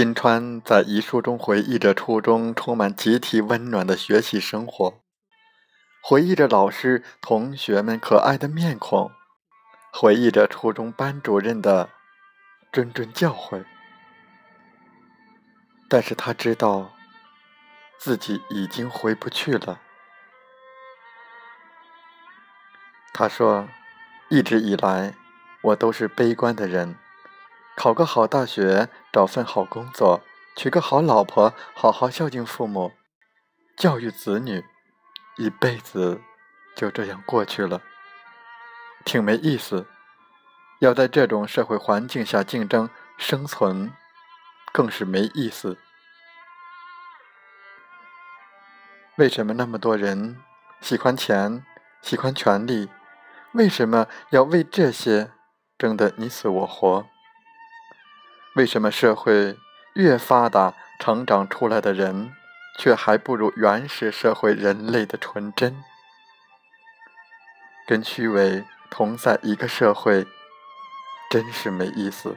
金川在遗书中回忆着初中充满集体温暖的学习生活，回忆着老师同学们可爱的面孔，回忆着初中班主任的谆谆教诲。但是他知道自己已经回不去了。他说：“一直以来，我都是悲观的人。”考个好大学，找份好工作，娶个好老婆，好好孝敬父母，教育子女，一辈子就这样过去了，挺没意思。要在这种社会环境下竞争生存，更是没意思。为什么那么多人喜欢钱，喜欢权力？为什么要为这些争得你死我活？为什么社会越发达，成长出来的人却还不如原始社会人类的纯真？跟虚伪同在一个社会，真是没意思。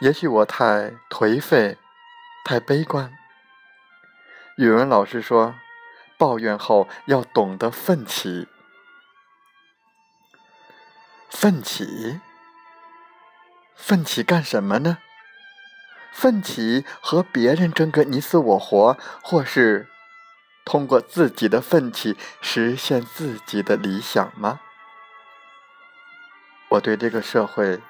也许我太颓废，太悲观。语文老师说，抱怨后要懂得奋起，奋起。奋起干什么呢？奋起和别人争个你死我活，或是通过自己的奋起实现自己的理想吗？我对这个社会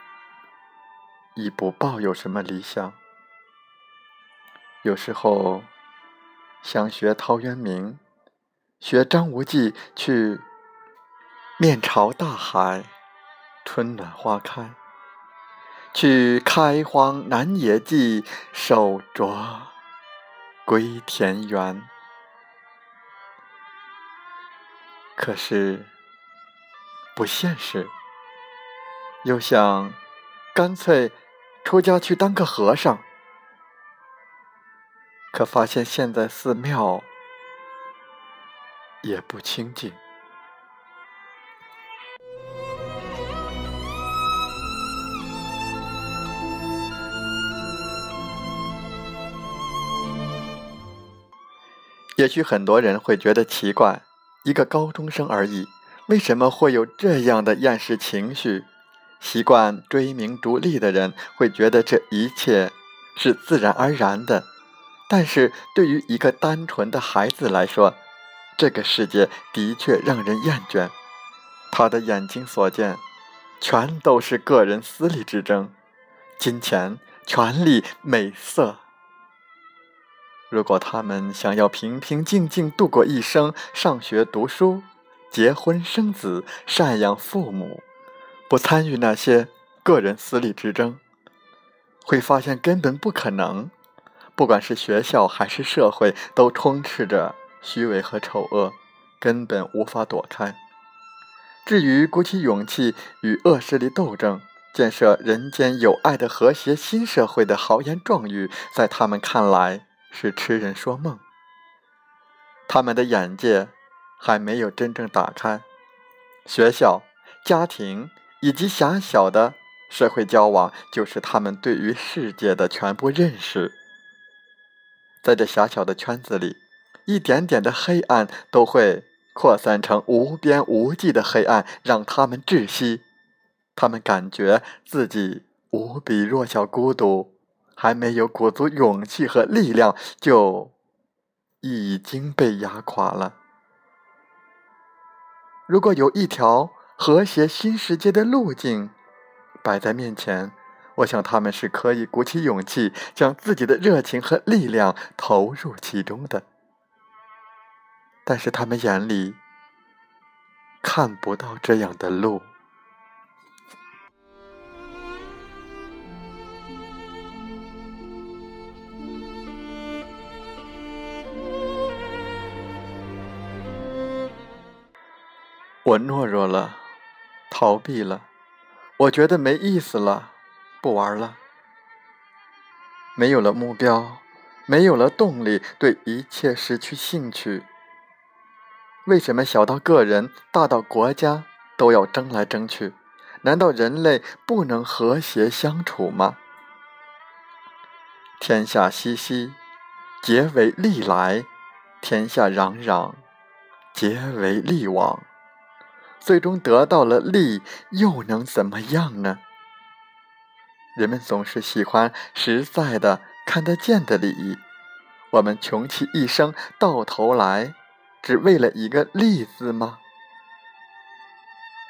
已不抱有什么理想。有时候想学陶渊明，学张无忌去面朝大海，春暖花开。去开荒南野际，手镯归田园。可是不现实，又想干脆出家去当个和尚，可发现现在寺庙也不清净。也许很多人会觉得奇怪，一个高中生而已，为什么会有这样的厌世情绪？习惯追名逐利的人会觉得这一切是自然而然的，但是对于一个单纯的孩子来说，这个世界的确让人厌倦。他的眼睛所见，全都是个人私利之争，金钱、权力、美色。如果他们想要平平静静度过一生，上学读书、结婚生子、赡养父母，不参与那些个人私利之争，会发现根本不可能。不管是学校还是社会，都充斥着虚伪和丑恶，根本无法躲开。至于鼓起勇气与恶势力斗争，建设人间有爱的和谐新社会的豪言壮语，在他们看来，是痴人说梦，他们的眼界还没有真正打开。学校、家庭以及狭小的社会交往，就是他们对于世界的全部认识。在这狭小的圈子里，一点点的黑暗都会扩散成无边无际的黑暗，让他们窒息。他们感觉自己无比弱小、孤独。还没有鼓足勇气和力量，就已经被压垮了。如果有一条和谐新世界的路径摆在面前，我想他们是可以鼓起勇气，将自己的热情和力量投入其中的。但是他们眼里看不到这样的路。我懦弱了，逃避了，我觉得没意思了，不玩了。没有了目标，没有了动力，对一切失去兴趣。为什么小到个人，大到国家，都要争来争去？难道人类不能和谐相处吗？天下熙熙，皆为利来；天下攘攘，皆为利往。最终得到了利，又能怎么样呢？人们总是喜欢实在的、看得见的利益。我们穷其一生，到头来，只为了一个“利”字吗？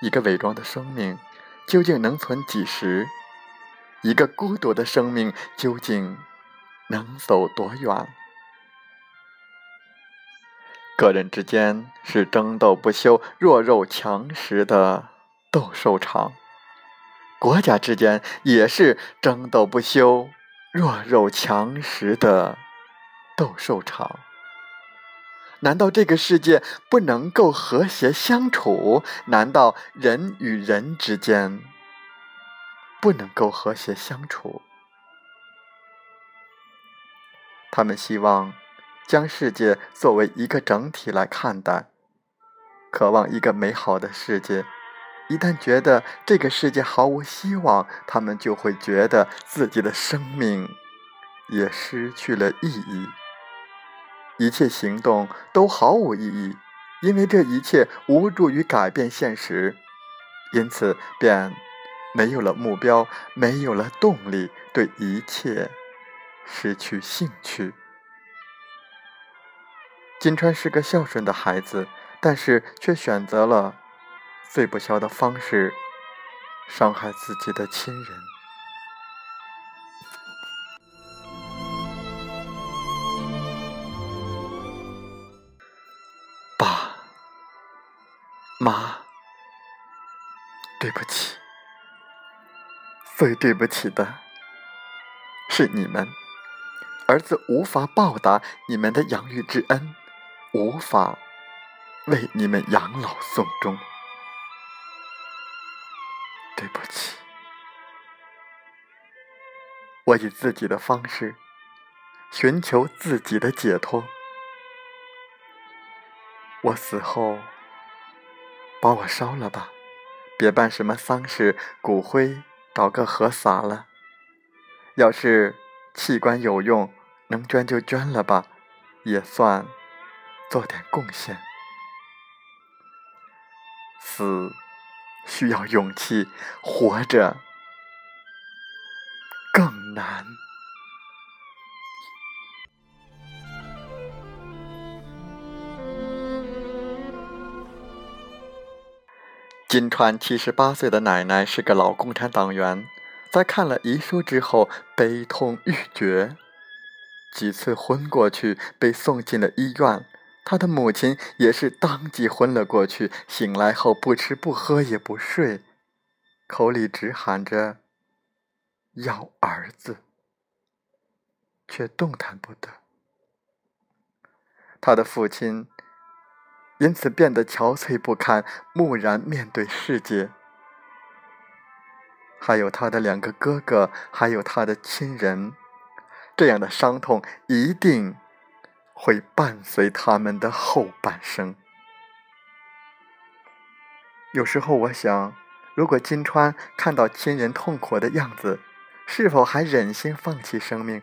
一个伪装的生命，究竟能存几时？一个孤独的生命，究竟能走多远？个人之间是争斗不休、弱肉强食的斗兽场，国家之间也是争斗不休、弱肉强食的斗兽场。难道这个世界不能够和谐相处？难道人与人之间不能够和谐相处？他们希望。将世界作为一个整体来看待，渴望一个美好的世界。一旦觉得这个世界毫无希望，他们就会觉得自己的生命也失去了意义，一切行动都毫无意义，因为这一切无助于改变现实，因此便没有了目标，没有了动力，对一切失去兴趣。金川是个孝顺的孩子，但是却选择了最不孝的方式，伤害自己的亲人。爸妈，对不起，最对不起的是你们，儿子无法报答你们的养育之恩。无法为你们养老送终，对不起，我以自己的方式寻求自己的解脱。我死后把我烧了吧，别办什么丧事，骨灰找个河撒了。要是器官有用，能捐就捐了吧，也算。做点贡献，死需要勇气，活着更难。金川七十八岁的奶奶是个老共产党员，在看了遗书之后悲痛欲绝，几次昏过去，被送进了医院。他的母亲也是当即昏了过去，醒来后不吃不喝也不睡，口里只喊着要儿子，却动弹不得。他的父亲因此变得憔悴不堪，木然面对世界。还有他的两个哥哥，还有他的亲人，这样的伤痛一定。会伴随他们的后半生。有时候我想，如果金川看到亲人痛苦的样子，是否还忍心放弃生命？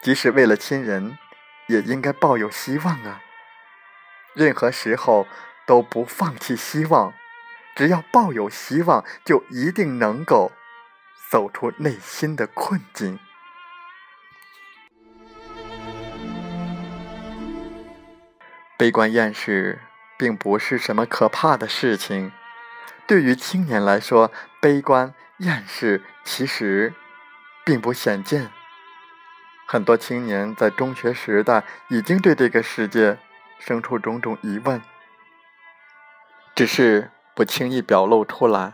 即使为了亲人，也应该抱有希望啊！任何时候都不放弃希望，只要抱有希望，就一定能够走出内心的困境。悲观厌世并不是什么可怕的事情。对于青年来说，悲观厌世其实并不鲜见。很多青年在中学时代已经对这个世界生出种种疑问：只是不轻易表露出来，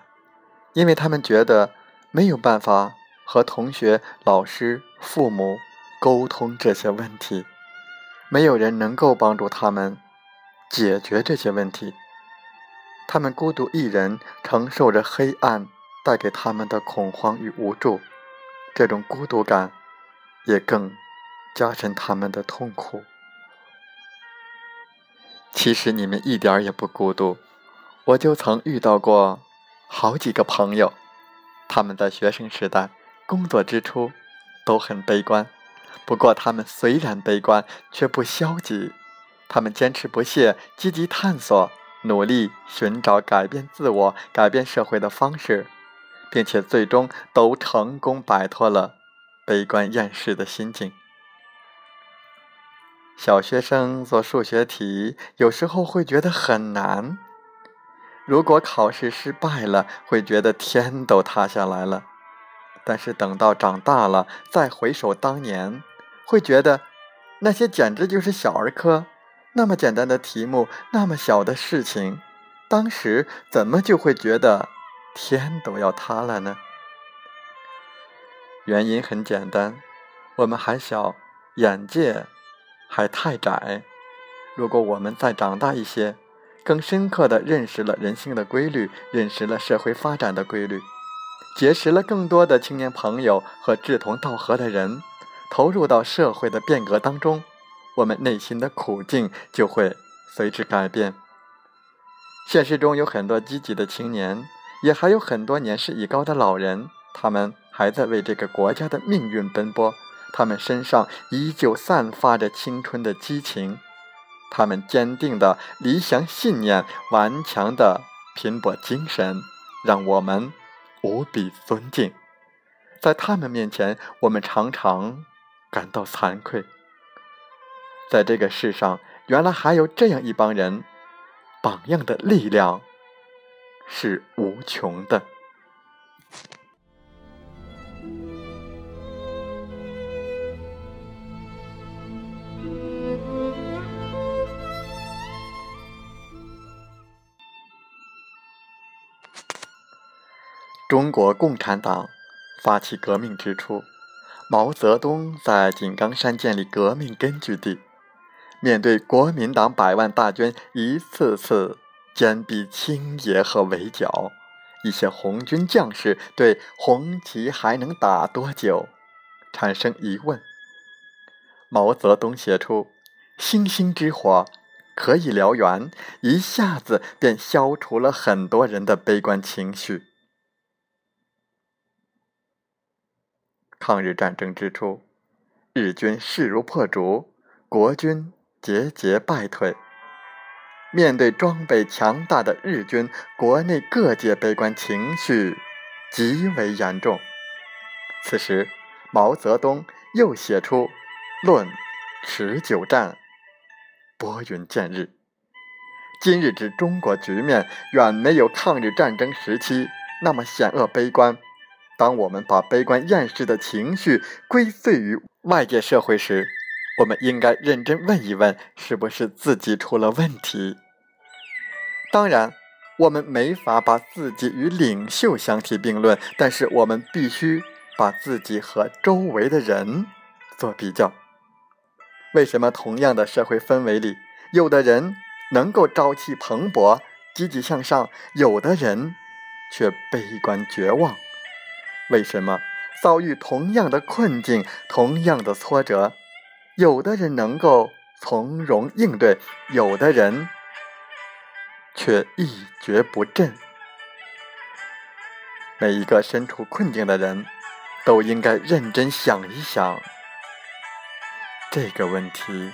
因为他们觉得没有办法和同学、老师、父母沟通这些问题，没有人能够帮助他们解决这些问题。他们孤独一人，承受着黑暗带给他们的恐慌与无助，这种孤独感也更加深他们的痛苦。其实你们一点也不孤独，我就曾遇到过好几个朋友，他们在学生时代、工作之初都很悲观，不过他们虽然悲观，却不消极，他们坚持不懈，积极探索。努力寻找改变自我、改变社会的方式，并且最终都成功摆脱了悲观厌世的心境。小学生做数学题，有时候会觉得很难；如果考试失败了，会觉得天都塌下来了。但是等到长大了，再回首当年，会觉得那些简直就是小儿科。那么简单的题目，那么小的事情，当时怎么就会觉得天都要塌了呢？原因很简单，我们还小，眼界还太窄。如果我们再长大一些，更深刻的认识了人性的规律，认识了社会发展的规律，结识了更多的青年朋友和志同道合的人，投入到社会的变革当中。我们内心的苦境就会随之改变。现实中有很多积极的青年，也还有很多年事已高的老人，他们还在为这个国家的命运奔波。他们身上依旧散发着青春的激情，他们坚定的理想信念、顽强的拼搏精神，让我们无比尊敬。在他们面前，我们常常感到惭愧。在这个世上，原来还有这样一帮人，榜样的力量是无穷的。中国共产党发起革命之初，毛泽东在井冈山建立革命根据地。面对国民党百万大军一次次坚壁清野和围剿，一些红军将士对红旗还能打多久产生疑问。毛泽东写出“星星之火可以燎原”，一下子便消除了很多人的悲观情绪。抗日战争之初，日军势如破竹，国军。节节败退。面对装备强大的日军，国内各界悲观情绪极为严重。此时，毛泽东又写出《论持久战》，拨云见日。今日之中国局面，远没有抗日战争时期那么险恶悲观。当我们把悲观厌世的情绪归罪于外界社会时，我们应该认真问一问，是不是自己出了问题？当然，我们没法把自己与领袖相提并论，但是我们必须把自己和周围的人做比较。为什么同样的社会氛围里，有的人能够朝气蓬勃、积极向上，有的人却悲观绝望？为什么遭遇同样的困境、同样的挫折？有的人能够从容应对，有的人却一蹶不振。每一个身处困境的人，都应该认真想一想这个问题。